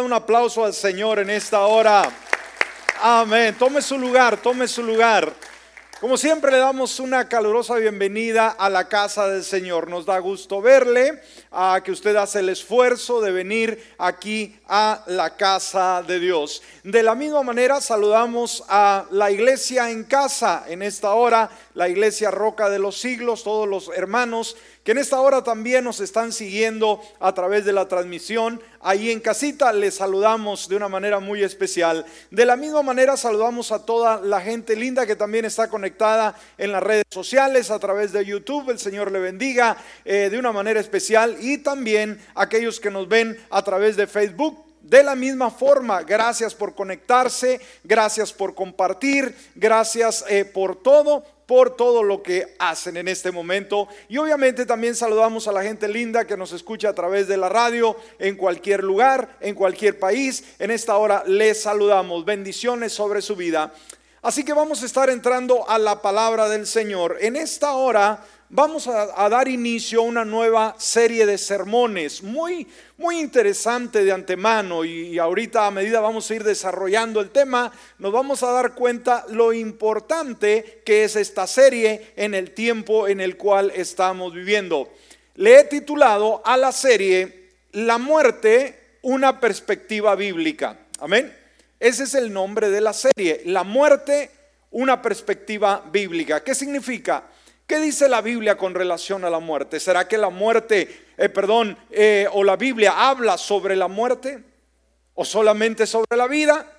un aplauso al Señor en esta hora? Amén. Tome su lugar, tome su lugar. Como siempre le damos una calurosa bienvenida a la casa del Señor. Nos da gusto verle, a que usted hace el esfuerzo de venir aquí a la casa de Dios. De la misma manera saludamos a la iglesia en casa en esta hora, la iglesia Roca de los Siglos, todos los hermanos que en esta hora también nos están siguiendo a través de la transmisión. Ahí en casita les saludamos de una manera muy especial. De la misma manera saludamos a toda la gente linda que también está conectada en las redes sociales a través de YouTube. El Señor le bendiga eh, de una manera especial y también aquellos que nos ven a través de Facebook. De la misma forma, gracias por conectarse, gracias por compartir, gracias eh, por todo por todo lo que hacen en este momento. Y obviamente también saludamos a la gente linda que nos escucha a través de la radio en cualquier lugar, en cualquier país. En esta hora les saludamos. Bendiciones sobre su vida. Así que vamos a estar entrando a la palabra del Señor. En esta hora vamos a, dar inicio a una nueva serie de sermones muy, muy interesante de antemano y, ahorita a medida vamos a ir desarrollando el tema, nos vamos a dar cuenta lo importante que es esta serie en el tiempo en el cual estamos viviendo. Le he titulado a la serie La muerte, una perspectiva bíblica. Amén. Ese es el nombre de la serie, La muerte, una perspectiva bíblica. ¿Qué significa? ¿Qué dice la Biblia con relación a la muerte? ¿Será que la muerte, eh, perdón, eh, o la Biblia habla sobre la muerte? ¿O solamente sobre la vida?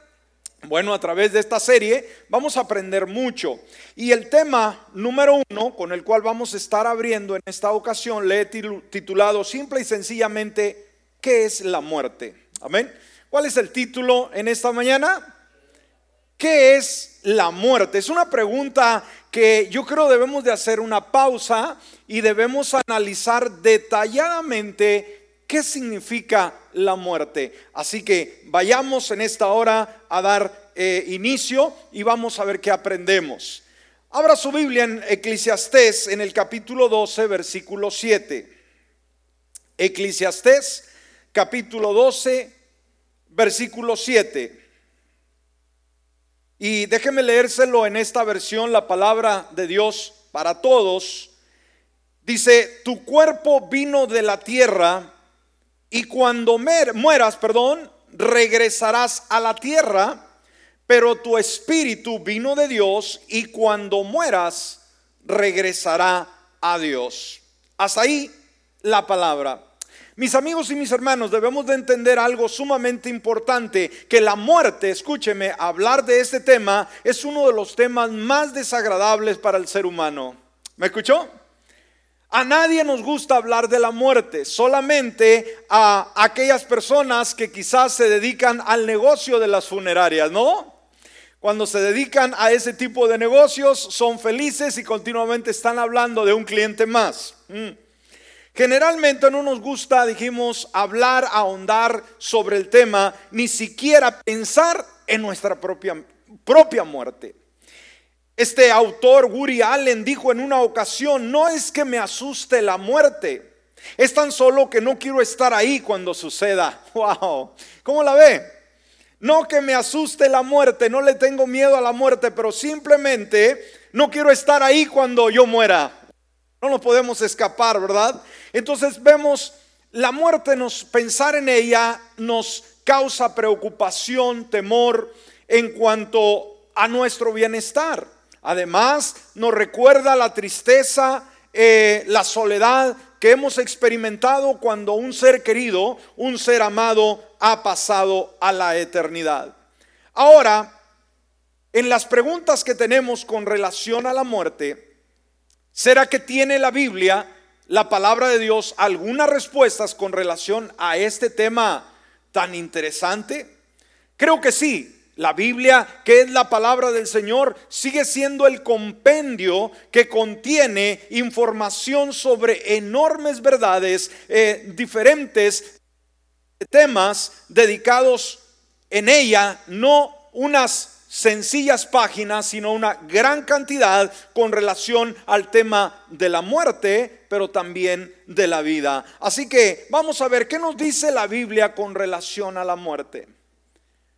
Bueno, a través de esta serie vamos a aprender mucho. Y el tema número uno con el cual vamos a estar abriendo en esta ocasión le he titulado simple y sencillamente, ¿qué es la muerte? Amén. ¿Cuál es el título en esta mañana? ¿Qué es la muerte? Es una pregunta que yo creo debemos de hacer una pausa y debemos analizar detalladamente qué significa la muerte. Así que vayamos en esta hora a dar eh, inicio y vamos a ver qué aprendemos. Abra su Biblia en Eclesiastés en el capítulo 12, versículo 7. Eclesiastés, capítulo 12, versículo 7. Y déjeme leérselo en esta versión, la palabra de Dios para todos. Dice, tu cuerpo vino de la tierra y cuando mueras, perdón, regresarás a la tierra, pero tu espíritu vino de Dios y cuando mueras, regresará a Dios. Hasta ahí la palabra. Mis amigos y mis hermanos, debemos de entender algo sumamente importante, que la muerte, escúcheme, hablar de este tema es uno de los temas más desagradables para el ser humano. ¿Me escuchó? A nadie nos gusta hablar de la muerte, solamente a aquellas personas que quizás se dedican al negocio de las funerarias, ¿no? Cuando se dedican a ese tipo de negocios son felices y continuamente están hablando de un cliente más. Mm. Generalmente no nos gusta, dijimos, hablar, ahondar sobre el tema, ni siquiera pensar en nuestra propia, propia muerte. Este autor, Woody Allen, dijo en una ocasión, no es que me asuste la muerte, es tan solo que no quiero estar ahí cuando suceda. Wow, ¿cómo la ve? No que me asuste la muerte, no le tengo miedo a la muerte, pero simplemente no quiero estar ahí cuando yo muera. No nos podemos escapar, ¿verdad? Entonces vemos la muerte, nos pensar en ella nos causa preocupación, temor en cuanto a nuestro bienestar. Además, nos recuerda la tristeza, eh, la soledad que hemos experimentado cuando un ser querido, un ser amado, ha pasado a la eternidad. Ahora, en las preguntas que tenemos con relación a la muerte, ¿Será que tiene la Biblia, la palabra de Dios, algunas respuestas con relación a este tema tan interesante? Creo que sí. La Biblia, que es la palabra del Señor, sigue siendo el compendio que contiene información sobre enormes verdades, eh, diferentes temas dedicados en ella, no unas sencillas páginas, sino una gran cantidad con relación al tema de la muerte, pero también de la vida. Así que vamos a ver qué nos dice la Biblia con relación a la muerte.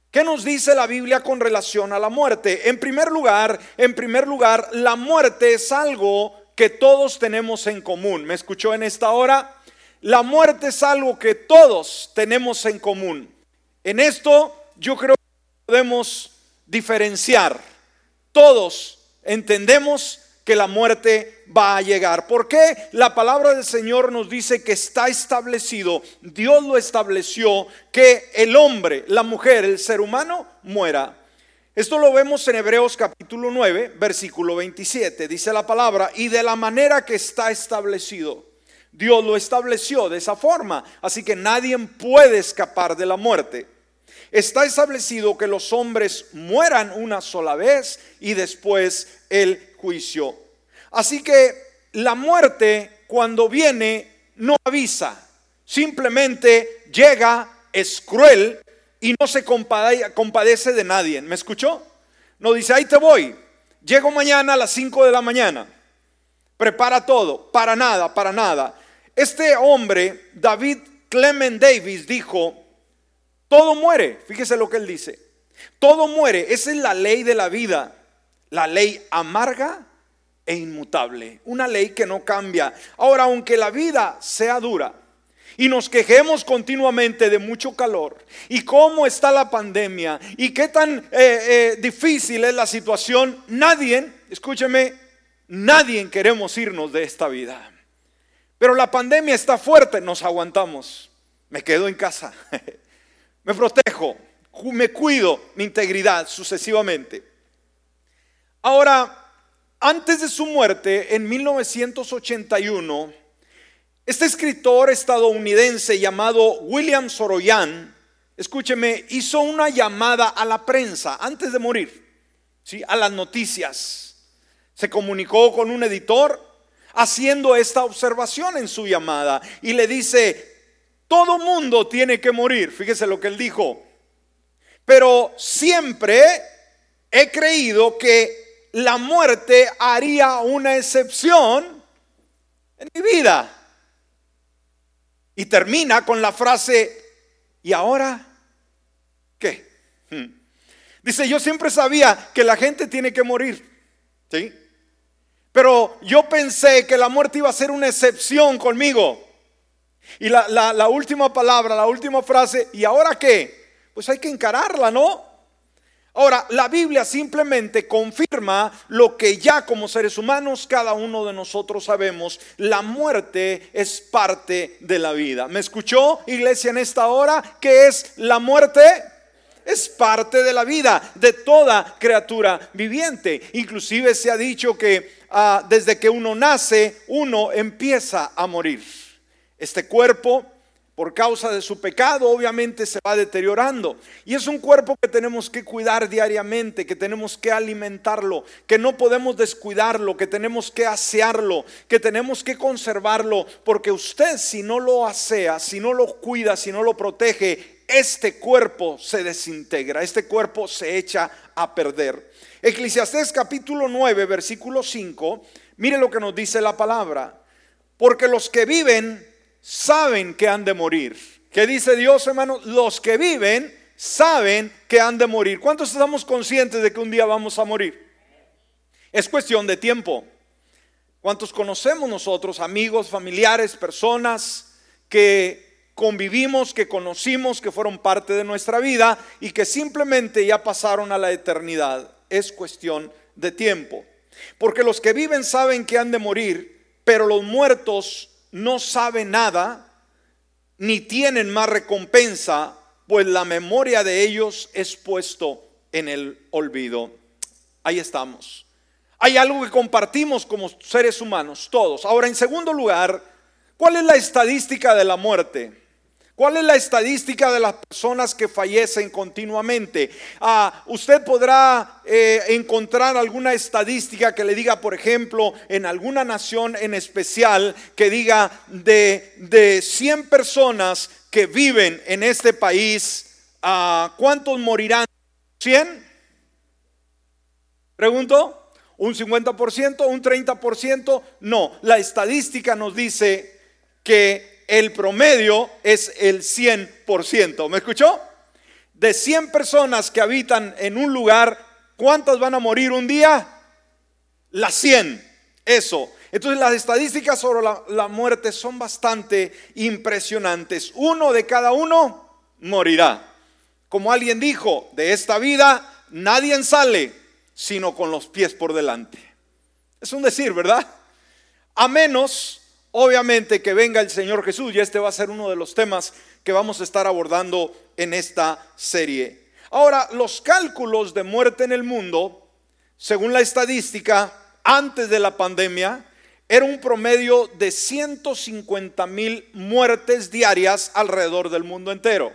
¿Qué nos dice la Biblia con relación a la muerte? En primer lugar, en primer lugar, la muerte es algo que todos tenemos en común. ¿Me escuchó en esta hora? La muerte es algo que todos tenemos en común. En esto yo creo que podemos diferenciar. Todos entendemos que la muerte va a llegar. ¿Por qué? La palabra del Señor nos dice que está establecido, Dios lo estableció, que el hombre, la mujer, el ser humano muera. Esto lo vemos en Hebreos capítulo 9, versículo 27. Dice la palabra, y de la manera que está establecido. Dios lo estableció de esa forma. Así que nadie puede escapar de la muerte. Está establecido que los hombres mueran una sola vez y después el juicio. Así que la muerte cuando viene no avisa, simplemente llega, es cruel y no se compadece de nadie. ¿Me escuchó? No dice, ahí te voy, llego mañana a las 5 de la mañana, prepara todo, para nada, para nada. Este hombre, David Clement Davis, dijo, todo muere, fíjese lo que él dice, todo muere, esa es la ley de la vida la ley amarga e inmutable, una ley que no cambia. Ahora, aunque la vida sea dura y nos quejemos continuamente de mucho calor y cómo está la pandemia y qué tan eh, eh, difícil es la situación, nadie, escúcheme, nadie queremos irnos de esta vida. Pero la pandemia está fuerte, nos aguantamos. Me quedo en casa, me protejo, me cuido mi integridad sucesivamente. Ahora, antes de su muerte, en 1981, este escritor estadounidense llamado William Soroyan, escúcheme, hizo una llamada a la prensa antes de morir, ¿sí? a las noticias. Se comunicó con un editor haciendo esta observación en su llamada y le dice, todo mundo tiene que morir, fíjese lo que él dijo, pero siempre he creído que la muerte haría una excepción en mi vida. Y termina con la frase, ¿y ahora qué? Hmm. Dice, yo siempre sabía que la gente tiene que morir, ¿sí? Pero yo pensé que la muerte iba a ser una excepción conmigo. Y la, la última palabra, la última frase, ¿y ahora qué? Pues hay que encararla, ¿no? Ahora, la Biblia simplemente confirma lo que ya como seres humanos cada uno de nosotros sabemos. La muerte es parte de la vida. ¿Me escuchó, iglesia, en esta hora? ¿Qué es la muerte? Es parte de la vida de toda criatura viviente. Inclusive se ha dicho que ah, desde que uno nace, uno empieza a morir. Este cuerpo por causa de su pecado, obviamente se va deteriorando. Y es un cuerpo que tenemos que cuidar diariamente, que tenemos que alimentarlo, que no podemos descuidarlo, que tenemos que asearlo, que tenemos que conservarlo, porque usted si no lo asea, si no lo cuida, si no lo protege, este cuerpo se desintegra, este cuerpo se echa a perder. Eclesiastés capítulo 9, versículo 5, mire lo que nos dice la palabra, porque los que viven saben que han de morir. ¿Qué dice Dios, hermano? Los que viven saben que han de morir. ¿Cuántos estamos conscientes de que un día vamos a morir? Es cuestión de tiempo. ¿Cuántos conocemos nosotros, amigos, familiares, personas que convivimos, que conocimos, que fueron parte de nuestra vida y que simplemente ya pasaron a la eternidad? Es cuestión de tiempo. Porque los que viven saben que han de morir, pero los muertos no sabe nada, ni tienen más recompensa, pues la memoria de ellos es puesto en el olvido. Ahí estamos. Hay algo que compartimos como seres humanos, todos. Ahora, en segundo lugar, ¿cuál es la estadística de la muerte? ¿Cuál es la estadística de las personas que fallecen continuamente? Ah, usted podrá eh, encontrar alguna estadística que le diga, por ejemplo, en alguna nación en especial, que diga de, de 100 personas que viven en este país, ah, ¿cuántos morirán? ¿100? Pregunto. ¿Un 50%? ¿Un 30%? No, la estadística nos dice que el promedio es el 100%. ¿Me escuchó? De 100 personas que habitan en un lugar, ¿cuántas van a morir un día? Las 100. Eso. Entonces las estadísticas sobre la, la, muerte son bastante impresionantes. Uno de cada uno morirá. Como alguien dijo, de esta vida nadie sale sino con los pies por delante. Es un decir, ¿verdad? A menos, obviamente, que venga el Señor Jesús y este va a ser uno de los temas que vamos a estar abordando en esta serie. Ahora, los cálculos de muerte en el mundo, según la estadística, antes de la pandemia, era un promedio de 150 mil muertes diarias alrededor del mundo entero.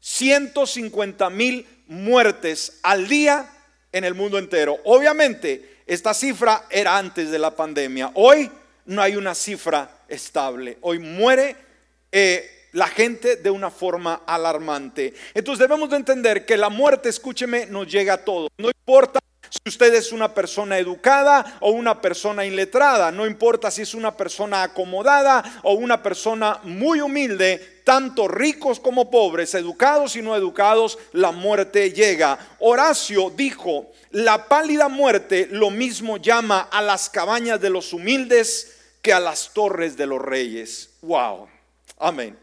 150 mil muertes al día en el mundo entero. Obviamente, esta cifra era antes de la pandemia. Hoy no hay una cifra estable. Hoy muere eh, la gente de una forma alarmante. Entonces debemos de entender que la muerte, escúcheme, nos llega a todos. No importa si usted es una persona educada o una persona iletrada, no importa si es una persona acomodada o una persona muy humilde, tanto ricos como pobres, educados y no educados, la muerte llega. Horacio dijo, la pálida muerte lo mismo llama a las cabañas de los humildes que a las torres de los reyes. Wow. Amén.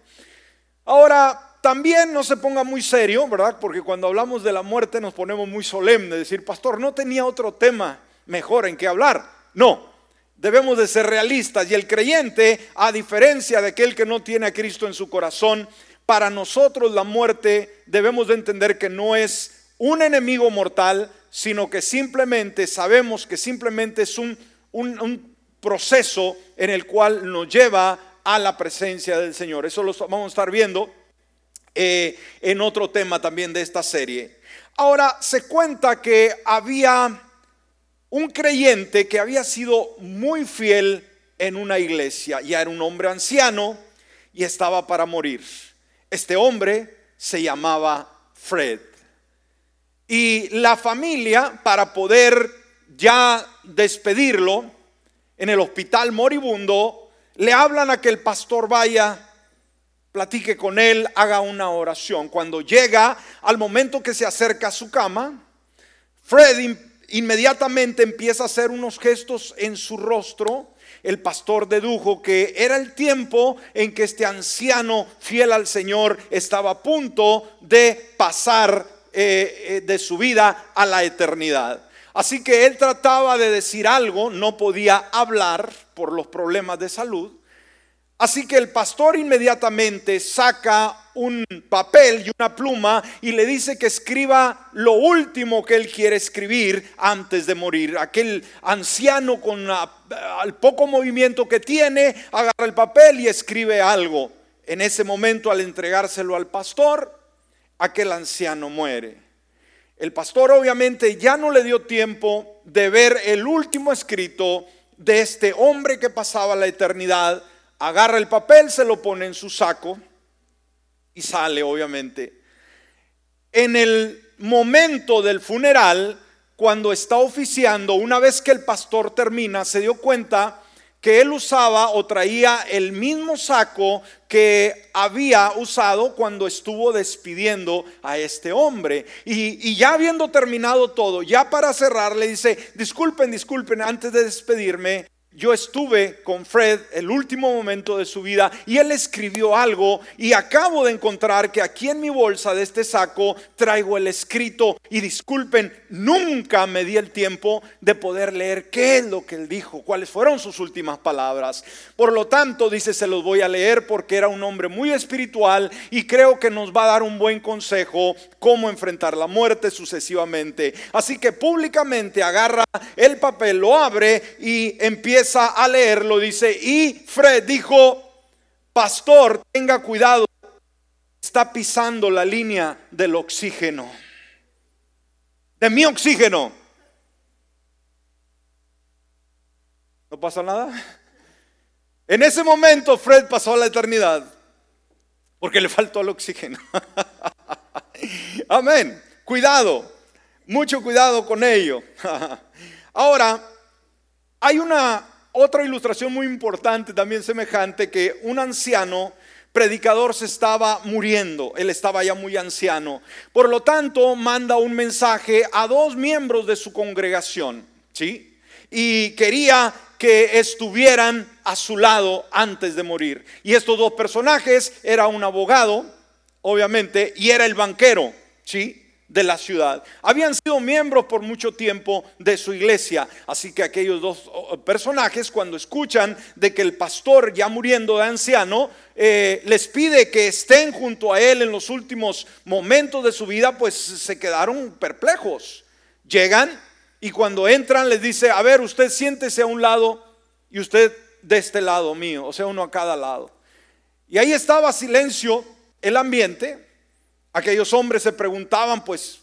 Ahora, también no se ponga muy serio, ¿verdad? Porque cuando hablamos de la muerte nos ponemos muy solemnes, decir, pastor, no tenía otro tema mejor en que hablar. No, debemos de ser realistas y el creyente, a diferencia de aquel que no tiene a Cristo en su corazón, para nosotros la muerte debemos de entender que no es un enemigo mortal, sino que simplemente sabemos que simplemente es un, un, proceso en el cual nos lleva a la presencia del Señor. Eso lo vamos a estar viendo eh, en otro tema también de esta serie. Ahora se cuenta que había un creyente que había sido muy fiel en una iglesia, ya era un hombre anciano y estaba para morir. Este hombre se llamaba Fred. Y la familia, para poder ya despedirlo en el hospital moribundo, le hablan a que el pastor vaya platique con él, haga una oración. Cuando llega al momento que se acerca a su cama, Fred inmediatamente empieza a hacer unos gestos en su rostro. El pastor dedujo que era el tiempo en que este anciano fiel al Señor estaba a punto de pasar eh, eh, de su vida a la eternidad. Así que él trataba de decir algo, no podía hablar por los problemas de salud. Así que el pastor inmediatamente saca un papel y una pluma y le dice que escriba lo último que él quiere escribir antes de morir. Aquel anciano con el poco movimiento que tiene, agarra el papel y escribe algo. En ese momento al entregárselo al pastor, aquel anciano muere. El pastor obviamente ya no le dio tiempo de ver el último escrito de este hombre que pasaba la eternidad agarra el papel, se lo pone en su saco y sale, obviamente. En el momento del funeral, cuando está oficiando, una vez que el pastor termina, se dio cuenta que él usaba o traía el mismo saco que había usado cuando estuvo despidiendo a este hombre. Y, y, ya habiendo terminado todo, ya para cerrar, le dice, disculpen, disculpen, antes de despedirme, yo estuve con Fred el último momento de su vida y él escribió algo y acabo de encontrar que aquí en mi bolsa de este saco traigo el escrito y disculpen, nunca me di el tiempo de poder leer qué es lo que él dijo, cuáles fueron sus últimas palabras. Por lo tanto, dice, se los voy a leer porque era un hombre muy espiritual y creo que nos va a dar un buen consejo cómo enfrentar la muerte sucesivamente. Así que públicamente agarra el papel, lo abre y empieza a leerlo, dice, y Fred dijo, pastor, tenga cuidado, está pisando la línea del oxígeno, de mi oxígeno. ¿No pasa nada? En ese momento Fred pasó a la eternidad porque le faltó el oxígeno. Amén. Cuidado, mucho cuidado con ello. Ahora, hay una otra ilustración muy importante, también semejante, que un anciano predicador se estaba muriendo, él estaba ya muy anciano. Por lo tanto, manda un mensaje a dos miembros de su congregación, ¿sí? Y quería que estuvieran a su lado antes de morir. Y estos dos personajes era un abogado, obviamente, y era el banquero, ¿sí? De la ciudad. Habían sido miembros por mucho tiempo de su iglesia. Así que aquellos dos personajes, cuando escuchan de que el pastor ya muriendo de anciano, eh, les pide que estén junto a él en los últimos momentos de su vida, pues se quedaron perplejos. Llegan y cuando entran les dice, a ver, usted siéntese a un lado y usted de este lado mío, o sea, uno a cada lado. Y ahí estaba silencio el ambiente Aquellos hombres se preguntaban, pues,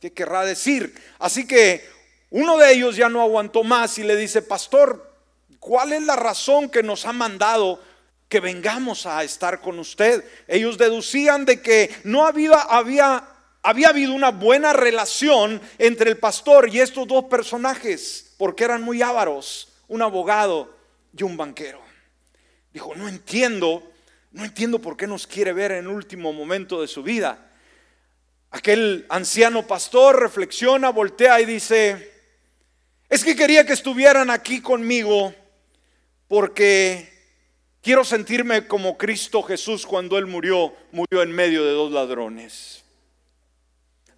¿qué querrá decir? Así que uno de ellos ya no aguantó más y le dice, pastor, ¿cuál es la razón que nos ha mandado que vengamos a estar con usted? Ellos deducían de que no había, había, había habido una buena relación entre el pastor y estos dos personajes, porque eran muy ávaros, un abogado y un banquero. Dijo, no entiendo no entiendo por qué nos quiere ver en el último momento de su vida. Aquel anciano pastor reflexiona, voltea y dice, es que quería que estuvieran aquí conmigo porque quiero sentirme como Cristo Jesús cuando Él murió, murió en medio de dos ladrones.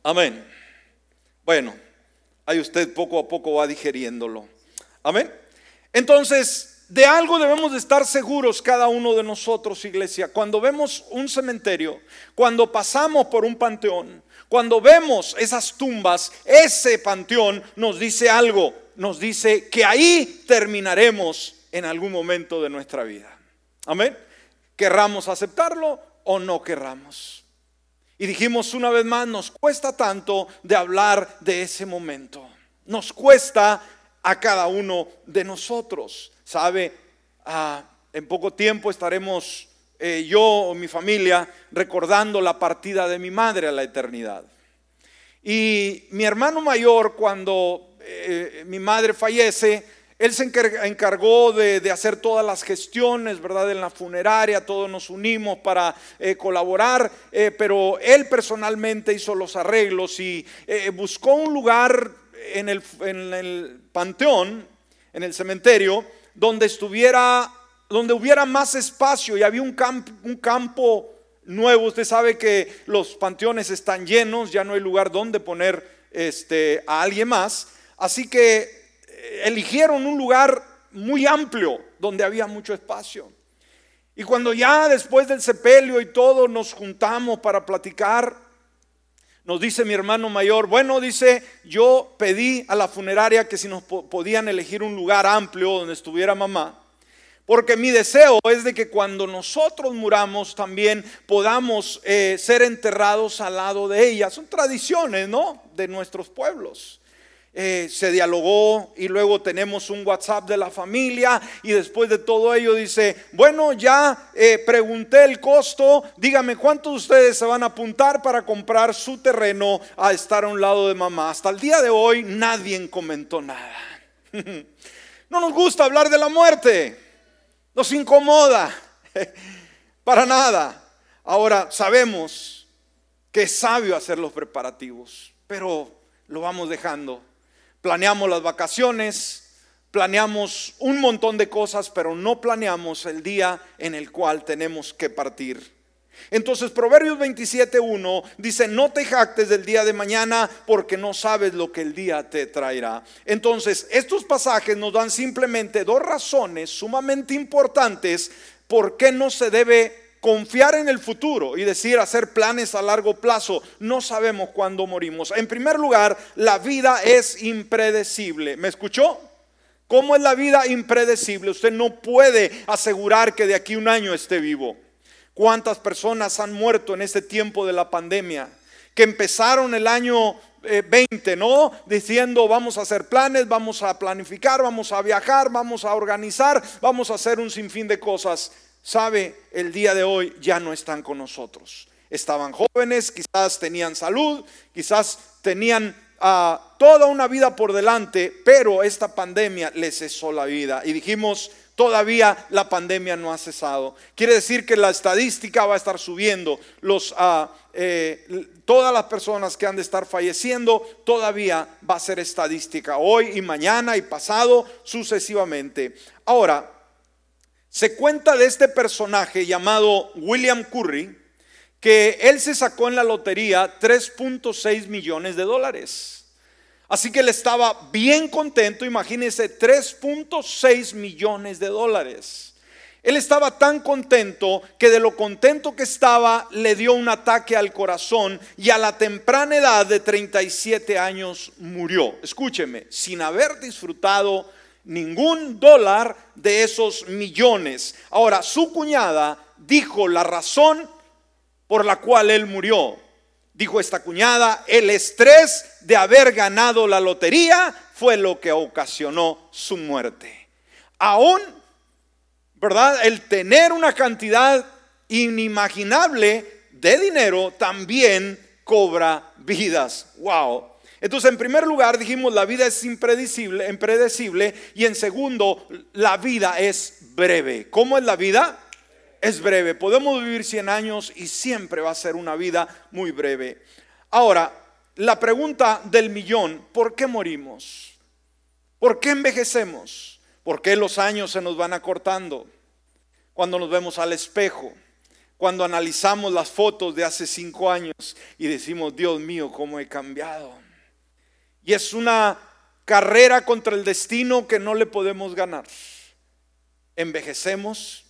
Amén. Bueno, ahí usted poco a poco va digeriéndolo. Amén. Entonces, de algo debemos de estar seguros cada uno de nosotros, iglesia. Cuando vemos un cementerio, cuando pasamos por un panteón, cuando vemos esas tumbas, ese panteón nos dice algo, nos dice que ahí terminaremos en algún momento de nuestra vida. Amén. Querramos aceptarlo o no querramos. Y dijimos una vez más, nos cuesta tanto de hablar de ese momento. Nos cuesta a cada uno de nosotros. Sabe, ah, en poco tiempo estaremos eh, yo o mi familia recordando la partida de mi madre a la eternidad. Y mi hermano mayor, cuando eh, mi madre fallece, él se encargó de, hacer todas las gestiones, ¿verdad? En la funeraria, todos nos unimos para eh, colaborar, pero él personalmente hizo los arreglos y buscó un lugar en el, en el panteón, en el cementerio, donde estuviera, donde hubiera más espacio y había un, un campo nuevo. Usted sabe que los panteones están llenos, ya no hay lugar donde poner este, a alguien más. Así que eh, eligieron un lugar muy amplio donde había mucho espacio. Y cuando ya después del sepelio y todo nos juntamos para platicar, nos dice mi hermano mayor, bueno, dice, yo pedí a la funeraria que si nos podían elegir un lugar amplio donde estuviera mamá, porque mi deseo es de que cuando nosotros muramos también podamos eh, ser enterrados al lado de ella. Son tradiciones, ¿no? De nuestros pueblos. Eh, se dialogó y luego tenemos un WhatsApp de la familia y después de todo ello dice, bueno, ya eh, pregunté el costo, dígame cuántos de ustedes se van a apuntar para comprar su terreno a estar a un lado de mamá. Hasta el día de hoy nadie comentó nada. no nos gusta hablar de la muerte, nos incomoda, para nada. Ahora sabemos que es sabio hacer los preparativos, pero lo vamos dejando planeamos las vacaciones, planeamos un montón de cosas, pero no planeamos el día en el cual tenemos que partir. Entonces Proverbios 27.1 dice, no te jactes del día de mañana porque no sabes lo que el día te traerá. Entonces, estos pasajes nos dan simplemente dos razones sumamente importantes por qué no se debe confiar en el futuro y decir hacer planes a largo plazo. No sabemos cuándo morimos. En primer lugar, la vida es impredecible. ¿Me escuchó? ¿Cómo es la vida impredecible? Usted no puede asegurar que de aquí un año esté vivo. ¿Cuántas personas han muerto en este tiempo de la pandemia? Que empezaron el año 20, eh, ¿no? Diciendo vamos a hacer planes, vamos a planificar, vamos a viajar, vamos a organizar, vamos a hacer un sinfín de cosas sabe, el día de hoy ya no están con nosotros. Estaban jóvenes, quizás tenían salud, quizás tenían ah, toda una vida por delante, pero esta pandemia les cesó la vida. Y dijimos, todavía la pandemia no ha cesado. Quiere decir que la estadística va a estar subiendo. Ah, eh, todas las personas que han de estar falleciendo todavía va a ser estadística hoy y mañana y pasado sucesivamente. Ahora, se cuenta de este personaje llamado William Curry, que él se sacó en la lotería 3.6 millones de dólares. Así que él estaba bien contento, imagínense, 3.6 millones de dólares. Él estaba tan contento que de lo contento que estaba le dio un ataque al corazón y a la temprana edad de 37 años murió. Escúcheme, sin haber disfrutado ningún dólar de esos millones. Ahora, su cuñada dijo la razón por la cual él murió dijo esta cuñada, el estrés de haber ganado la lotería fue lo que ocasionó su muerte. Aún, ¿verdad? El tener una cantidad inimaginable de dinero también cobra vidas. Wow. Entonces, en primer lugar, dijimos, la vida es impredecible, impredecible, y en segundo, la vida es breve. ¿Cómo es la vida? es breve. Podemos vivir 100 años y siempre va a ser una vida muy breve. Ahora, la pregunta del millón, ¿por qué morimos? ¿Por qué envejecemos? ¿Por qué los años se nos van acortando? Cuando nos vemos al espejo, cuando analizamos las fotos de hace cinco años y decimos, Dios mío, cómo he cambiado. Y es una carrera contra el destino que no le podemos ganar. Envejecemos,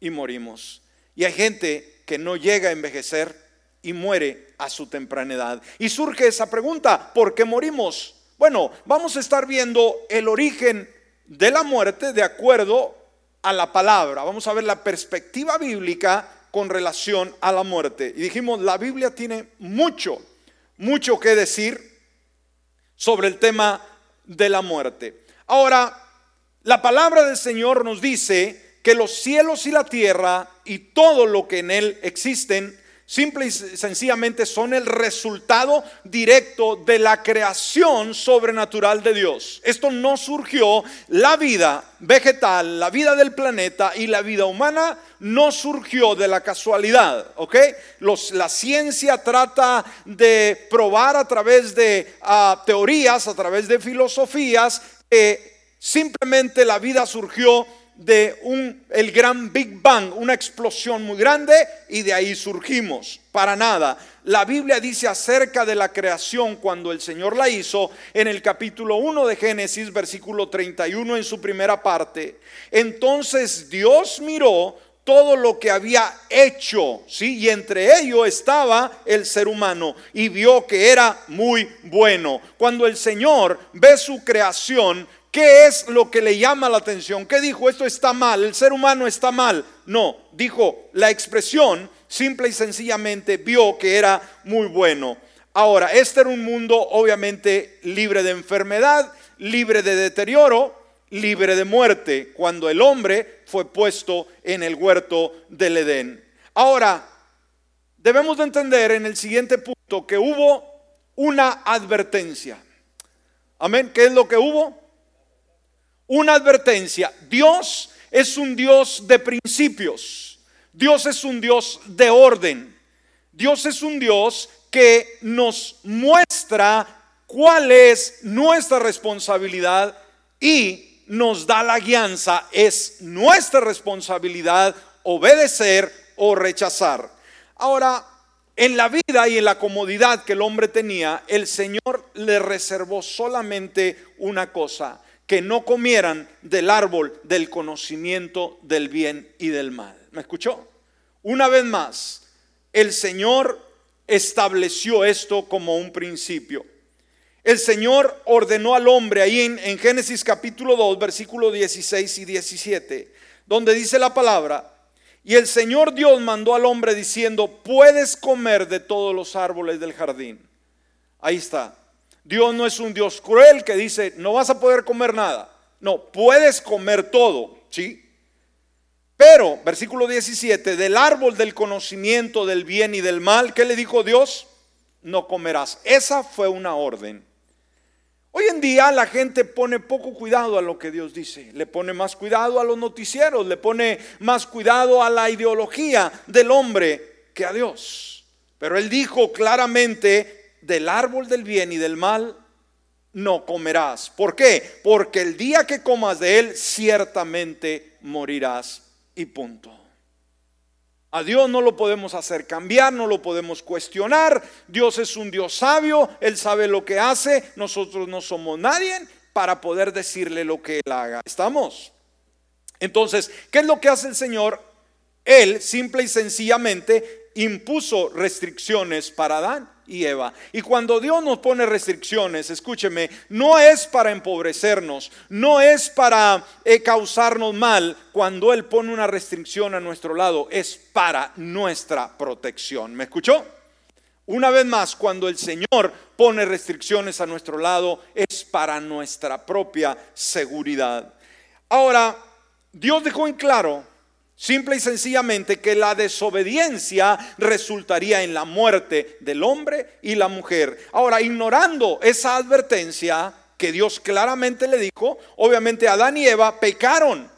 y morimos. Y hay gente que no llega a envejecer y muere a su temprana edad. Y surge esa pregunta, ¿por qué morimos? Bueno, vamos a estar viendo el origen de la muerte de acuerdo a la palabra. Vamos a ver la perspectiva bíblica con relación a la muerte. Y dijimos, la Biblia tiene mucho, mucho que decir sobre el tema de la muerte. Ahora, la palabra del Señor nos dice que los cielos y la tierra y todo lo que en él existen, simple y sencillamente son el resultado directo de la creación sobrenatural de Dios. Esto no surgió, la vida vegetal, la vida del planeta y la vida humana no surgió de la casualidad, ¿ok? Los, la ciencia trata de probar a través de ah, teorías, a través de filosofías, que simplemente la vida surgió de un, el gran Big Bang, una explosión muy grande y de ahí surgimos. Para nada. La Biblia dice acerca de la creación cuando el Señor la hizo en el capítulo 1 de Génesis, versículo 31 en su primera parte. Entonces Dios miró todo lo que había hecho, ¿sí? Y entre ellos estaba el ser humano y vio que era muy bueno. Cuando el Señor ve su creación, ¿Qué es lo que le llama la atención? ¿Qué dijo? Esto está mal, el ser humano está mal. No, dijo la expresión, simple y sencillamente vio que era muy bueno. Ahora, este era un mundo obviamente libre de enfermedad, libre de deterioro, libre de muerte, cuando el hombre fue puesto en el huerto del Edén. Ahora, debemos de entender en el siguiente punto que hubo una advertencia. Amén. ¿Qué es lo que hubo? Una advertencia. Dios es un Dios de principios. Dios es un Dios de orden. Dios es un Dios que nos muestra cuál es nuestra responsabilidad y nos da la guianza. Es nuestra responsabilidad obedecer o rechazar. Ahora, en la vida y en la comodidad que el hombre tenía, el Señor le reservó solamente una cosa, que no comieran del árbol del conocimiento del bien y del mal. ¿Me escuchó? Una vez más, el Señor estableció esto como un principio. El Señor ordenó al hombre ahí en, Génesis capítulo 2, versículos 16 y 17, donde dice la palabra, y el Señor Dios mandó al hombre diciendo, puedes comer de todos los árboles del jardín. Ahí está. Dios no es un Dios cruel que dice, no vas a poder comer nada. No, puedes comer todo, ¿sí? Pero, versículo 17, del árbol del conocimiento del bien y del mal, ¿qué le dijo Dios? No comerás. Esa fue una orden. en día la gente pone poco cuidado a lo que Dios dice, le pone más cuidado a los noticieros, le pone más cuidado a la ideología del hombre que a Dios. Pero Él dijo claramente, del árbol del bien y del mal no comerás. ¿Por qué? Porque el día que comas de él, ciertamente morirás y punto. A Dios no lo podemos hacer cambiar, no lo podemos cuestionar. Dios es un Dios sabio, Él sabe lo que hace, nosotros no somos nadie para poder decirle lo que Él haga. ¿Estamos? Entonces, ¿qué es lo que hace el Señor? Él simple y sencillamente impuso restricciones para Adán y Eva. Y cuando Dios nos pone restricciones, escúcheme, no es para empobrecernos, no es para eh, causarnos mal. Cuando Él pone una restricción a nuestro lado, es para nuestra protección. ¿Me escuchó? Una vez más, cuando el Señor pone restricciones a nuestro lado, es para nuestra propia seguridad. Ahora, Dios dejó en claro Simple y sencillamente que la desobediencia resultaría en la muerte del hombre y la mujer. Ahora, ignorando esa advertencia que Dios claramente le dijo, obviamente Adán y Eva pecaron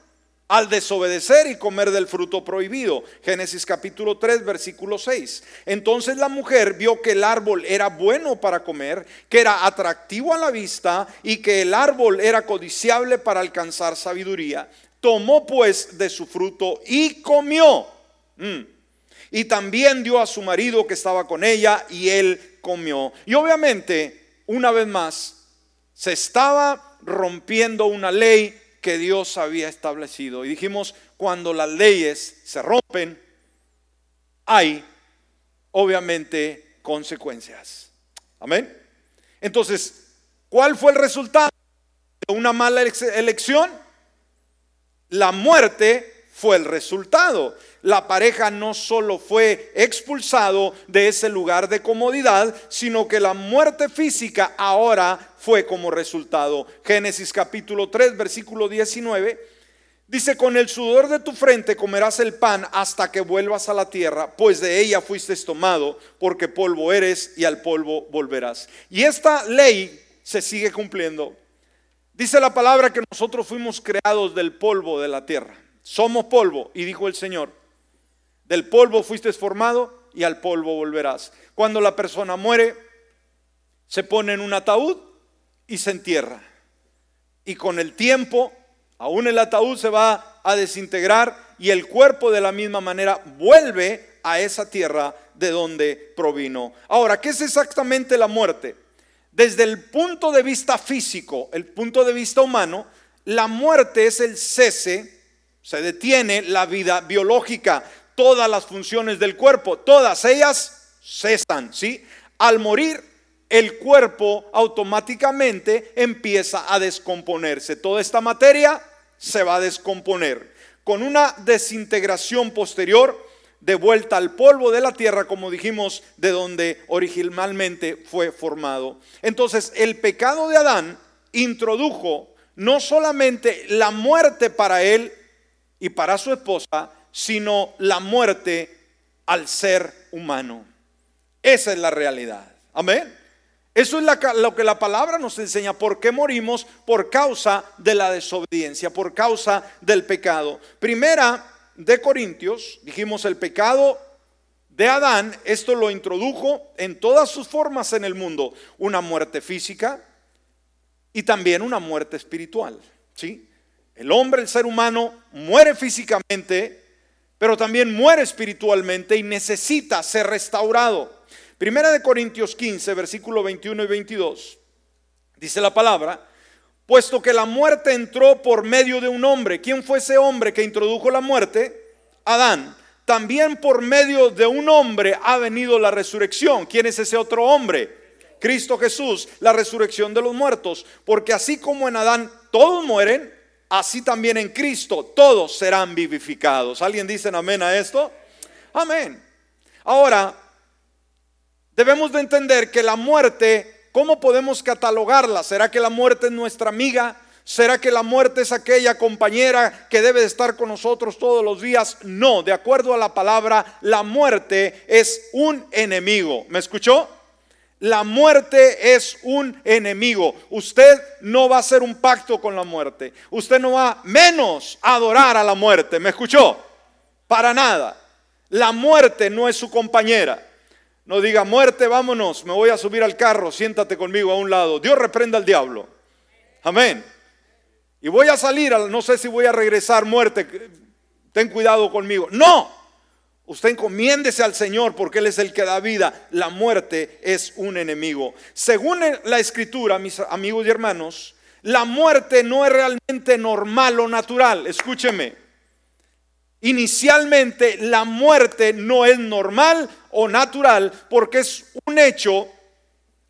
al desobedecer y comer del fruto prohibido. Génesis capítulo 3, versículo 6. Entonces la mujer vio que el árbol era bueno para comer, que era atractivo a la vista y que el árbol era codiciable para alcanzar sabiduría. Tomó pues de su fruto y comió. Mm. Y también dio a su marido que estaba con ella y él comió. Y obviamente, una vez más, se estaba rompiendo una ley que Dios había establecido. Y dijimos, cuando las leyes se rompen, hay obviamente consecuencias. Amén. Entonces, ¿cuál fue el resultado de una mala elección? La muerte fue el resultado. La pareja no solo fue expulsado de ese lugar de comodidad, sino que la muerte física ahora fue como resultado. Génesis capítulo 3, versículo 19. Dice, con el sudor de tu frente comerás el pan hasta que vuelvas a la tierra, pues de ella fuiste tomado, porque polvo eres y al polvo volverás. Y esta ley se sigue cumpliendo. Dice la palabra que nosotros fuimos creados del polvo de la tierra. Somos polvo. Y dijo el Señor, del polvo fuiste formado y al polvo volverás. Cuando la persona muere, se pone en un ataúd y se entierra. Y con el tiempo, aún el ataúd se va a desintegrar y el cuerpo de la misma manera vuelve a esa tierra de donde provino. Ahora, ¿qué es exactamente la muerte? Desde el punto de vista físico, el punto de vista humano, la muerte es el cese, se detiene la vida biológica, todas las funciones del cuerpo, todas ellas cesan, ¿sí? Al morir, el cuerpo automáticamente empieza a descomponerse. Toda esta materia se va a descomponer. Con una desintegración posterior, de vuelta al polvo de la tierra, como dijimos, de donde originalmente fue formado. Entonces, el pecado de Adán introdujo no solamente la muerte para él y para su esposa, sino la muerte al ser humano. Esa es la realidad. Amén. Eso es lo que la palabra nos enseña, por qué morimos por causa de la desobediencia, por causa del pecado. Primera de Corintios, dijimos el pecado de Adán, esto lo introdujo en todas sus formas en el mundo, una muerte física y también una muerte espiritual, ¿sí? El hombre, el ser humano, muere físicamente, pero también muere espiritualmente y necesita ser restaurado. Primera de Corintios 15, versículo 21 y 22, dice la palabra, puesto que la muerte entró por medio de un hombre. ¿Quién fue ese hombre que introdujo la muerte? Adán. También por medio de un hombre ha venido la resurrección. ¿Quién es ese otro hombre? Cristo Jesús, la resurrección de los muertos. Porque así como en Adán todos mueren, así también en Cristo todos serán vivificados. ¿Alguien dice amén a esto? Amén. Ahora, debemos de entender que la muerte ¿Cómo podemos catalogarla? ¿Será que la muerte es nuestra amiga? ¿Será que la muerte es aquella compañera que debe de estar con nosotros todos los días? No, de acuerdo a la palabra, la muerte es un enemigo. ¿Me escuchó? La muerte es un enemigo. Usted no va a hacer un pacto con la muerte. Usted no va menos a adorar a la muerte. ¿Me escuchó? Para nada. La muerte no es su compañera. No diga, muerte, vámonos, me voy a subir al carro, siéntate conmigo a un lado. Dios reprenda al diablo. Amén. Y voy a salir, no sé si voy a regresar, muerte, ten cuidado conmigo. No, Usted encomiéndese al Señor porque Él es el que da vida. La muerte es un enemigo. Según la escritura, mis amigos y hermanos, la muerte no es realmente normal o natural. Escúcheme. Inicialmente la muerte no es normal o natural porque es un hecho,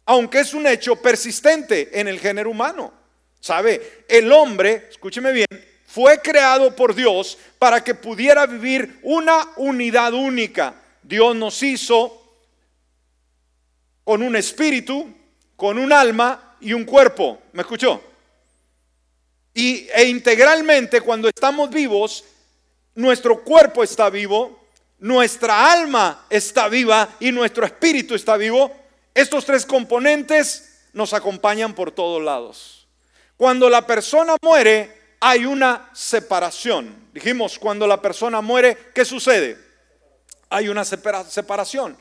aunque es un hecho persistente en el género humano. ¿Sabe? El hombre, escúcheme bien, fue creado por Dios para que pudiera vivir una unidad única. Dios nos hizo con un espíritu, con un alma y un cuerpo. ¿Me escuchó? Y, e integralmente cuando estamos vivos, nuestro cuerpo está vivo, nuestra alma está viva y nuestro espíritu está vivo. Estos tres componentes nos acompañan por todos lados. Cuando la persona muere, hay una separación. Dijimos, cuando la persona muere, ¿qué sucede? Hay una separación.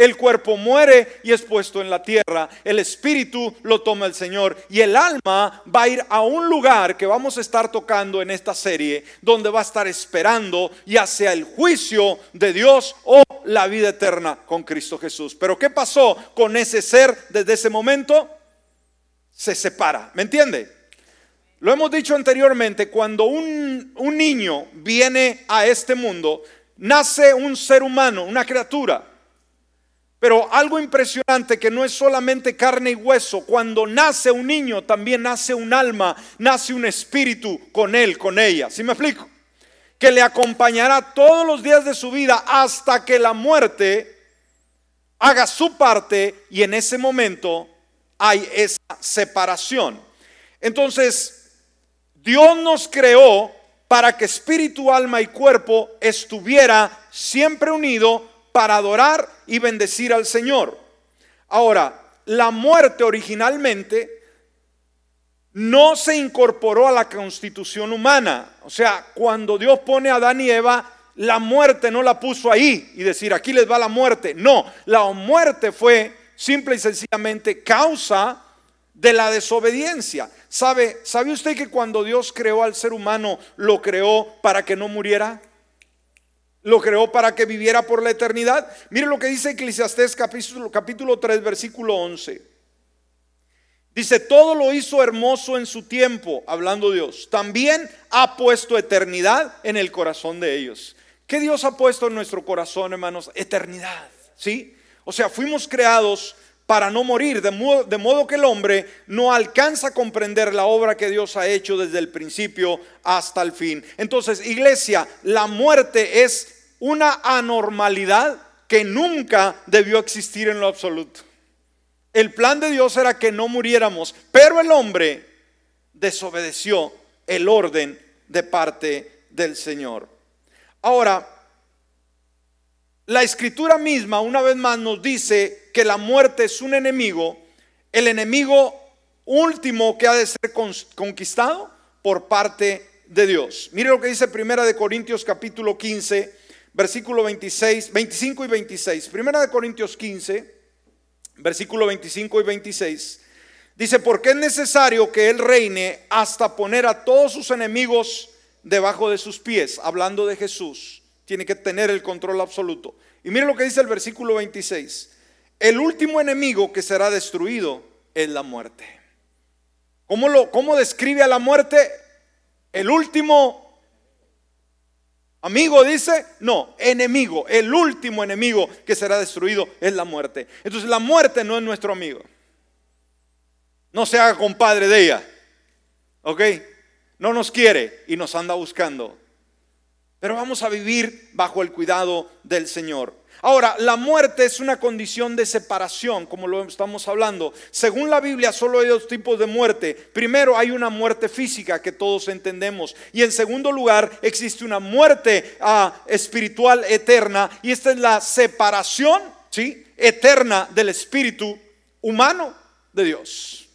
El cuerpo muere y es puesto en la tierra. El espíritu lo toma el Señor. Y el alma va a ir a un lugar que vamos a estar tocando en esta serie, donde va a estar esperando ya sea el juicio de Dios o la vida eterna con Cristo Jesús. Pero ¿qué pasó con ese ser desde ese momento? Se separa. ¿Me entiende? Lo hemos dicho anteriormente, cuando un, niño viene a este mundo, nace un ser humano, una criatura. Pero algo impresionante que no es solamente carne y hueso, cuando nace un niño también nace un alma, nace un espíritu con él, con ella. ¿Sí me explico? Que le acompañará todos los días de su vida hasta que la muerte haga su parte y en ese momento hay esa separación. Entonces, Dios nos creó para que espíritu, alma y cuerpo estuviera siempre unido para adorar y bendecir al Señor. Ahora, la muerte originalmente no se incorporó a la constitución humana. O sea, cuando Dios pone a Adán y Eva, la muerte no la puso ahí y decir, aquí les va la muerte. No, la muerte fue simple y sencillamente causa de la desobediencia. ¿Sabe, ¿Sabe usted que cuando Dios creó al ser humano, lo creó para que no muriera? Lo creó para que viviera por la eternidad. Mire lo que dice Eclesiastés capítulo, capítulo 3, versículo 11. Dice, todo lo hizo hermoso en su tiempo, hablando Dios. También ha puesto eternidad en el corazón de ellos. ¿Qué Dios ha puesto en nuestro corazón, hermanos? Eternidad. ¿Sí? O sea, fuimos creados para no morir, de modo, que el hombre no alcanza a comprender la obra que Dios ha hecho desde el principio hasta el fin. Entonces, iglesia, la muerte es una anormalidad que nunca debió existir en lo absoluto. El plan de Dios era que no muriéramos, pero el hombre desobedeció el orden de parte del Señor. Ahora, la escritura misma una vez más nos dice que la muerte es un enemigo, el enemigo último que ha de ser conquistado por parte de Dios. Mire lo que dice Primera de Corintios capítulo 15, versículo 26, 25 y 26. Primera de Corintios 15, versículo 25 y 26. Dice, porque es necesario que Él reine hasta poner a todos sus enemigos debajo de sus pies, hablando de Jesús tiene que tener el control absoluto. Y mire lo que dice el versículo 26. El último enemigo que será destruido es la muerte. ¿Cómo, lo, cómo describe a la muerte? El último amigo dice, no, enemigo. El último enemigo que será destruido es la muerte. Entonces la muerte no es nuestro amigo. No se haga compadre de ella. ¿Ok? No nos quiere y nos anda buscando. Pero vamos a vivir bajo el cuidado del Señor. Ahora, la muerte es una condición de separación, como lo estamos hablando. Según la Biblia, solo hay dos tipos de muerte. Primero, hay una muerte física que todos entendemos. Y en segundo lugar, existe una muerte ah, espiritual eterna. Y esta es la separación ¿sí? eterna del espíritu humano de Dios.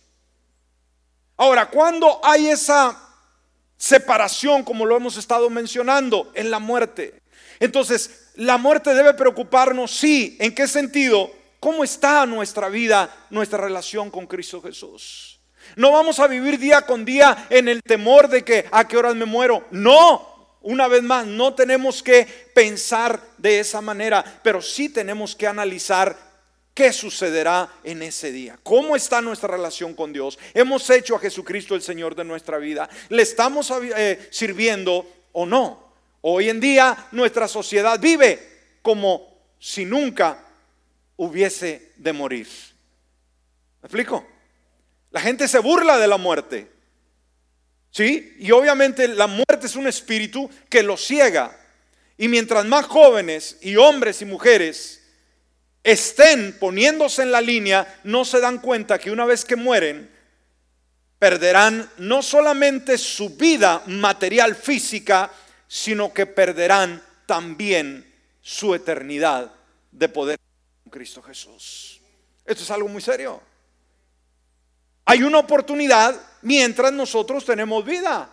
Ahora, cuando hay esa separación, como lo hemos estado mencionando, en la muerte, entonces la muerte debe preocuparnos, sí, ¿en qué sentido? ¿Cómo está nuestra vida, nuestra relación con Cristo Jesús? No vamos a vivir día con día en el temor de que a qué horas me muero. No, una vez más, no tenemos que pensar de esa manera, pero sí tenemos que analizar ¿Qué sucederá en ese día? ¿Cómo está nuestra relación con Dios? ¿Hemos hecho a Jesucristo el Señor de nuestra vida? ¿Le estamos eh, sirviendo o no? Hoy en día nuestra sociedad vive como si nunca hubiese de morir. ¿Me explico? La gente se burla de la muerte. ¿Sí? Y obviamente la muerte es un espíritu que lo ciega. Y mientras más jóvenes y hombres y mujeres estén poniéndose en la línea, no se dan cuenta que una vez que mueren, perderán no solamente su vida material física, sino que perderán también su eternidad de poder con Cristo Jesús. Esto es algo muy serio. Hay una oportunidad mientras nosotros tenemos vida.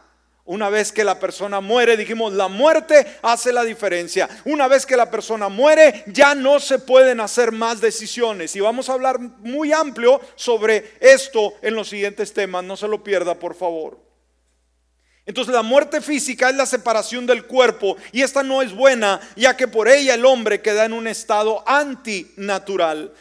Una vez que la persona muere, dijimos, la muerte hace la diferencia. Una vez que la persona muere, ya no se pueden hacer más decisiones. Y vamos a hablar muy amplio sobre esto en los siguientes temas. No se lo pierda, por favor. Entonces la muerte física es la separación del cuerpo y esta no es buena, ya que por ella el hombre queda en un estado antinatural.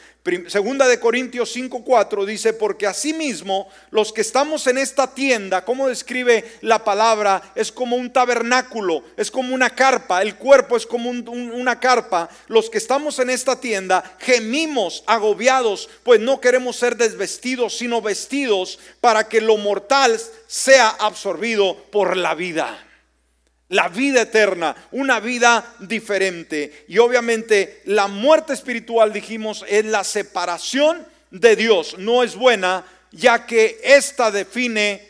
Segunda de Corintios 5:4 dice, porque asimismo los que estamos en esta tienda, como describe la palabra, es como un tabernáculo, es como una carpa, el cuerpo es como una carpa. Los que estamos en esta tienda gemimos agobiados, pues no queremos ser desvestidos, sino vestidos para que lo mortal sea absorbido por la vida la vida eterna, una vida diferente. Y obviamente la muerte espiritual, dijimos, es la separación de Dios. No es buena, ya que esta define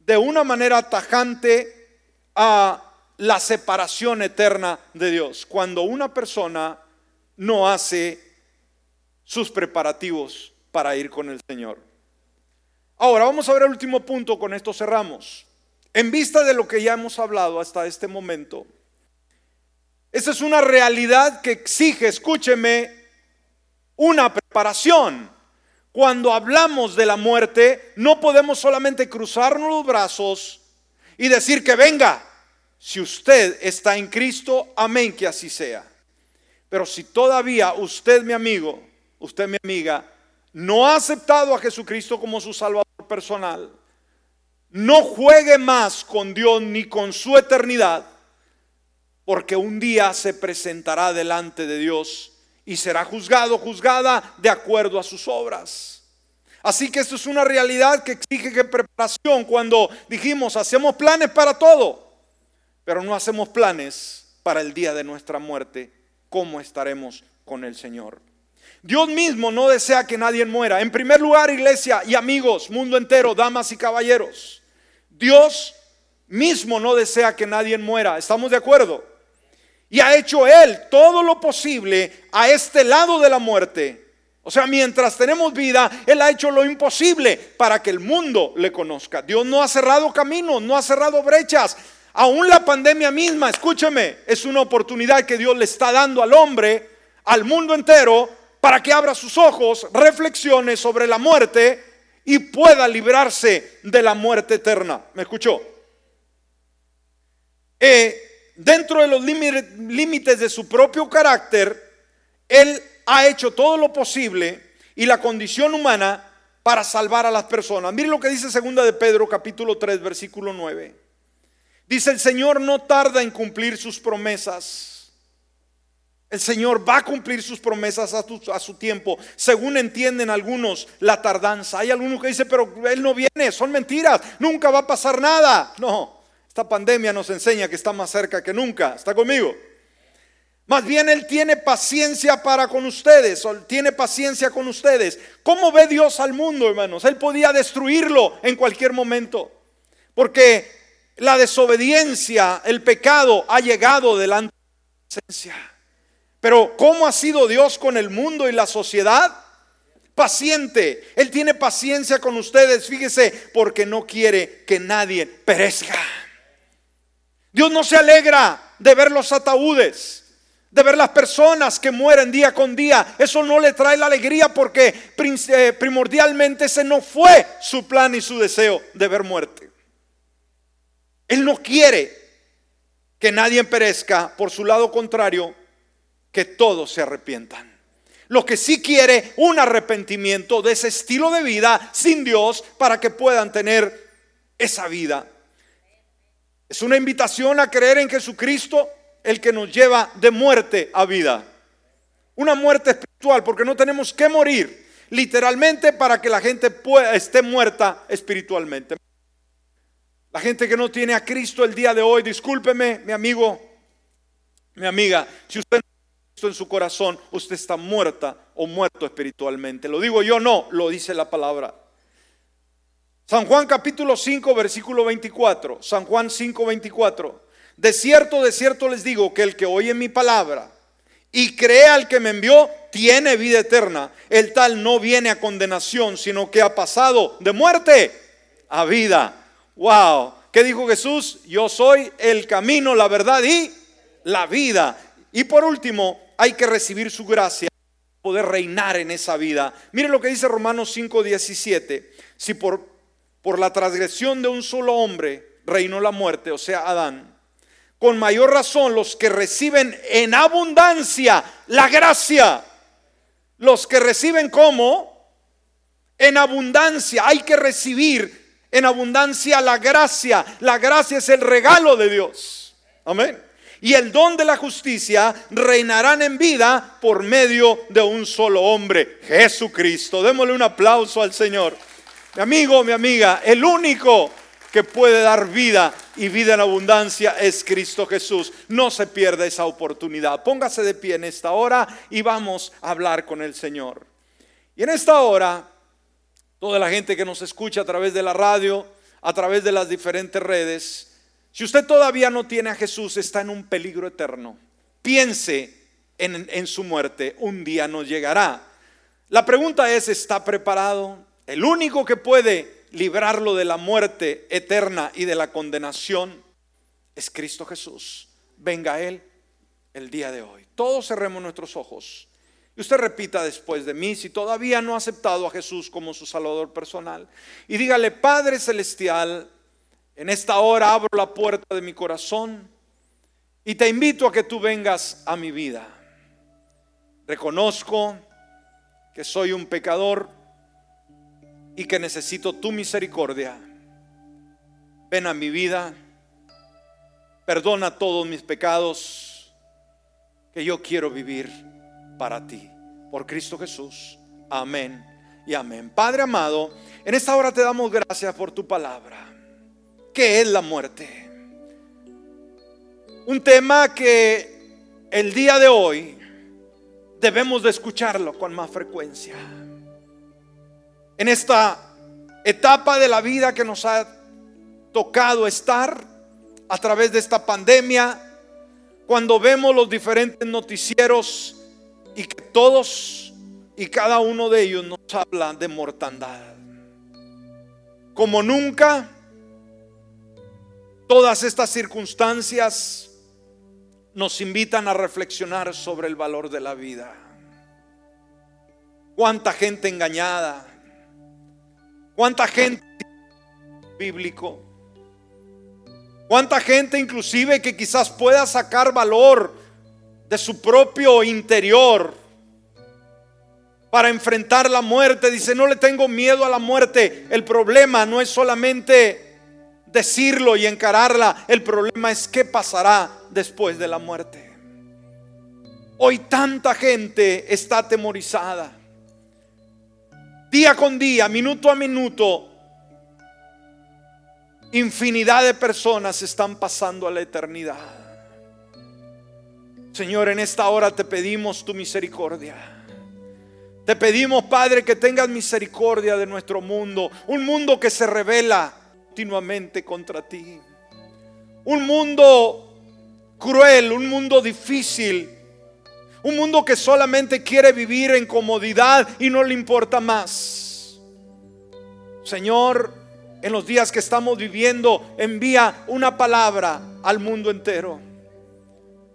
de una manera tajante a la separación eterna de Dios. Cuando una persona no hace sus preparativos para ir con el Señor. Ahora vamos a ver el último punto, con esto cerramos. En vista de lo que ya hemos hablado hasta este momento, esa es una realidad que exige, escúcheme, una preparación. Cuando hablamos de la muerte, no podemos solamente cruzarnos los brazos y decir que venga. Si usted está en Cristo, amén, que así sea. Pero si todavía usted, mi amigo, usted, mi amiga, no ha aceptado a Jesucristo como su Salvador personal, no juegue más con Dios ni con su eternidad, porque un día se presentará delante de Dios y será juzgado, juzgada de acuerdo a sus obras. Así que esto es una realidad que exige que preparación cuando dijimos hacemos planes para todo, pero no hacemos planes para el día de nuestra muerte, cómo estaremos con el Señor. Dios mismo no desea que nadie muera. En primer lugar, iglesia y amigos, mundo entero, damas y caballeros. Dios mismo no desea que nadie muera. ¿Estamos de acuerdo? Y ha hecho Él todo lo posible a este lado de la muerte. O sea, mientras tenemos vida, Él ha hecho lo imposible para que el mundo le conozca. Dios no ha cerrado caminos, no ha cerrado brechas. Aún la pandemia misma, escúcheme, es una oportunidad que Dios le está dando al hombre, al mundo entero, para que abra sus ojos, reflexione sobre la muerte y pueda librarse de la muerte eterna. ¿Me escuchó? Eh, dentro de los límites de su propio carácter, Él ha hecho todo lo posible y la condición humana para salvar a las personas. Mire lo que dice segunda de Pedro capítulo 3 versículo 9. Dice el Señor no tarda en cumplir sus promesas el Señor va a cumplir sus promesas a, su tiempo, según entienden algunos la tardanza. Hay algunos que dicen, pero Él no viene, son mentiras, nunca va a pasar nada. No, esta pandemia nos enseña que está más cerca que nunca. ¿Está conmigo? Más bien Él tiene paciencia para con ustedes, tiene paciencia con ustedes. ¿Cómo ve Dios al mundo, hermanos? Él podía destruirlo en cualquier momento, porque la desobediencia, el pecado ha llegado delante de la presencia. Pero ¿cómo ha sido Dios con el mundo y la sociedad? paciente. Él tiene paciencia con ustedes, fíjese, porque no quiere que nadie perezca. Dios no se alegra de ver los ataúdes, de ver las personas que mueren día con día. Eso no le trae la alegría porque eh, primordialmente ese no fue su plan y su deseo de ver muerte. Él no quiere que nadie perezca, por su lado contrario, que todos se arrepientan. Lo que sí quiere un arrepentimiento de ese estilo de vida sin Dios para que puedan tener esa vida. Es una invitación a creer en Jesucristo, el que nos lleva de muerte a vida. Una muerte espiritual, porque no tenemos que morir literalmente para que la gente pueda, esté muerta espiritualmente. La gente que no tiene a Cristo el día de hoy, discúlpeme, mi amigo, mi amiga, si usted no en su corazón, usted está muerta o muerto espiritualmente. Lo digo yo, no, lo dice la palabra. San Juan capítulo 5, versículo 24. San Juan 5, 24. De cierto, de cierto les digo que el que oye mi palabra y cree al que me envió, tiene vida eterna. El tal no viene a condenación, sino que ha pasado de muerte a vida. Wow. ¿Qué dijo Jesús? Yo soy el camino, la verdad y la vida. Y por último, hay que recibir su gracia, poder reinar en esa vida. Mire lo que dice Romanos 5:17. Si por, por la transgresión de un solo hombre reinó la muerte, o sea, Adán, con mayor razón los que reciben en abundancia la gracia, los que reciben como en abundancia, hay que recibir en abundancia la gracia. La gracia es el regalo de Dios. Amén. Y el don de la justicia reinarán en vida por medio de un solo hombre, Jesucristo. Démosle un aplauso al Señor. Mi amigo, mi amiga, el único que puede dar vida y vida en abundancia es Cristo Jesús. No se pierda esa oportunidad. Póngase de pie en esta hora y vamos a hablar con el Señor. Y en esta hora toda la gente que nos escucha a través de la radio, a través de las diferentes redes. Si usted todavía no tiene a Jesús, está en un peligro eterno. Piense en, en su muerte, un día nos llegará. La pregunta es, ¿está preparado? El único que puede librarlo de la muerte eterna y de la condenación es Cristo Jesús. Venga a Él el día de hoy. Todos cerremos nuestros ojos. Y usted repita después de mí si todavía no ha aceptado a Jesús como su Salvador personal. Y dígale, Padre Celestial, en esta hora abro la puerta de mi corazón y te invito a que tú vengas a mi vida. Reconozco que soy un pecador y que necesito tu misericordia. Ven a mi vida, perdona todos mis pecados, que yo quiero vivir para ti. Por Cristo Jesús. Amén y amén. Padre amado, en esta hora te damos gracias por tu palabra. ¿Qué es la muerte? Un tema que el día de hoy debemos de escucharlo con más frecuencia. En esta etapa de la vida que nos ha tocado estar a través de esta pandemia, cuando vemos los diferentes noticieros y que todos y cada uno de ellos nos habla de mortandad. Como nunca, todas estas circunstancias nos invitan a reflexionar sobre el valor de la vida. Cuánta gente engañada, cuánta gente bíblico, cuánta gente inclusive que quizás pueda sacar valor de su propio interior para enfrentar la muerte. Dice, no le tengo miedo a la muerte. El problema no es solamente decirlo y encararla. El problema es qué pasará después de la muerte. Hoy tanta gente está atemorizada. Día con día, minuto a minuto, infinidad de personas están pasando a la eternidad. Señor, en esta hora te pedimos tu misericordia. Te pedimos, Padre, que tengas misericordia de nuestro mundo. Un mundo que se revela continuamente contra ti. Un mundo cruel, un mundo difícil. Un mundo que solamente quiere vivir en comodidad y no le importa más. Señor, en los días que estamos viviendo, envía una palabra al mundo entero.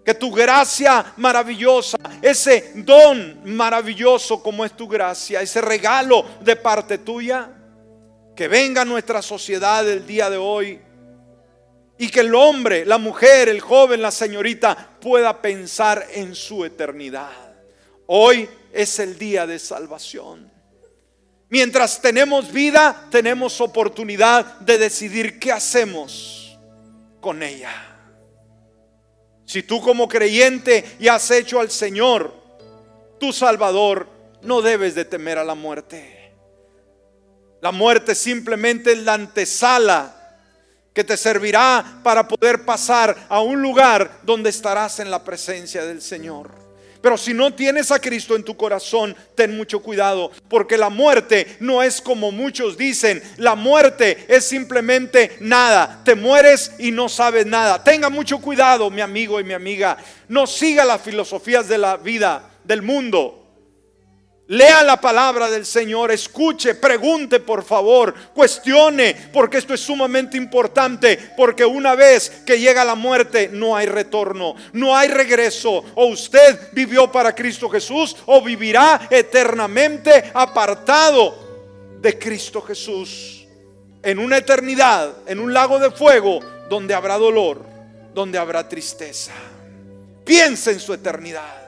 Que tu gracia maravillosa, ese don maravilloso como es tu gracia, ese regalo de parte tuya, que venga nuestra sociedad el día de hoy y que el hombre, la mujer, el joven, la señorita pueda pensar en su eternidad. Hoy es el día de salvación. Mientras tenemos vida, tenemos oportunidad de decidir qué hacemos con ella. Si tú como creyente y has hecho al Señor tu Salvador, no debes de temer a la muerte. La muerte simplemente es la antesala que te servirá para poder pasar a un lugar donde estarás en la presencia del Señor. Pero si no tienes a Cristo en tu corazón, ten mucho cuidado, porque la muerte no es como muchos dicen, la muerte es simplemente nada, te mueres y no sabes nada. Tenga mucho cuidado, mi amigo y mi amiga, no siga las filosofías de la vida, del mundo. Lea la palabra del Señor, escuche, pregunte por favor, cuestione, porque esto es sumamente importante, porque una vez que llega la muerte no hay retorno, no hay regreso. O usted vivió para Cristo Jesús o vivirá eternamente apartado de Cristo Jesús en una eternidad, en un lago de fuego donde habrá dolor, donde habrá tristeza. Piensa en su eternidad.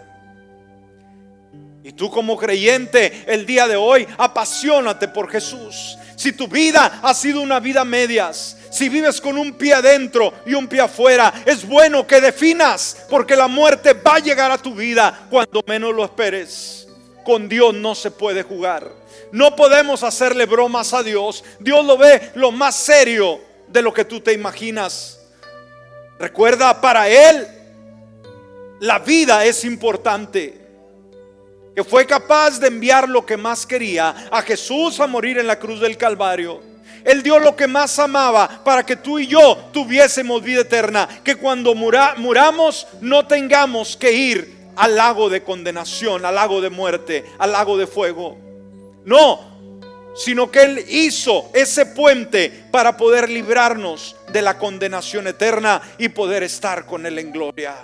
Y tú como creyente el día de hoy, apasionate por Jesús. Si tu vida ha sido una vida medias, si vives con un pie adentro y un pie afuera, es bueno que definas, porque la muerte va a llegar a tu vida cuando menos lo esperes. Con Dios no se puede jugar. No podemos hacerle bromas a Dios. Dios lo ve lo más serio de lo que tú te imaginas. Recuerda, para Él la vida es importante que fue capaz de enviar lo que más quería, a Jesús a morir en la cruz del Calvario. Él dio lo que más amaba para que tú y yo tuviésemos vida eterna. Que cuando muramos no tengamos que ir al lago de condenación, al lago de muerte, al lago de fuego. No, sino que Él hizo ese puente para poder librarnos de la condenación eterna y poder estar con Él en gloria.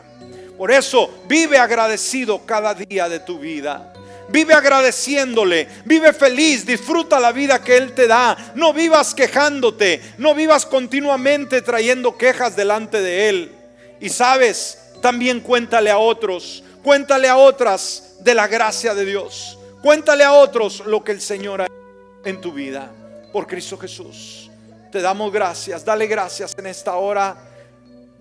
Por eso vive agradecido cada día de tu vida. Vive agradeciéndole, vive feliz, disfruta la vida que Él te da. No vivas quejándote, no vivas continuamente trayendo quejas delante de Él. Y sabes, también cuéntale a otros, cuéntale a otras de la gracia de Dios. Cuéntale a otros lo que el Señor ha hecho en tu vida por Cristo Jesús. Te damos gracias, dale gracias en esta hora.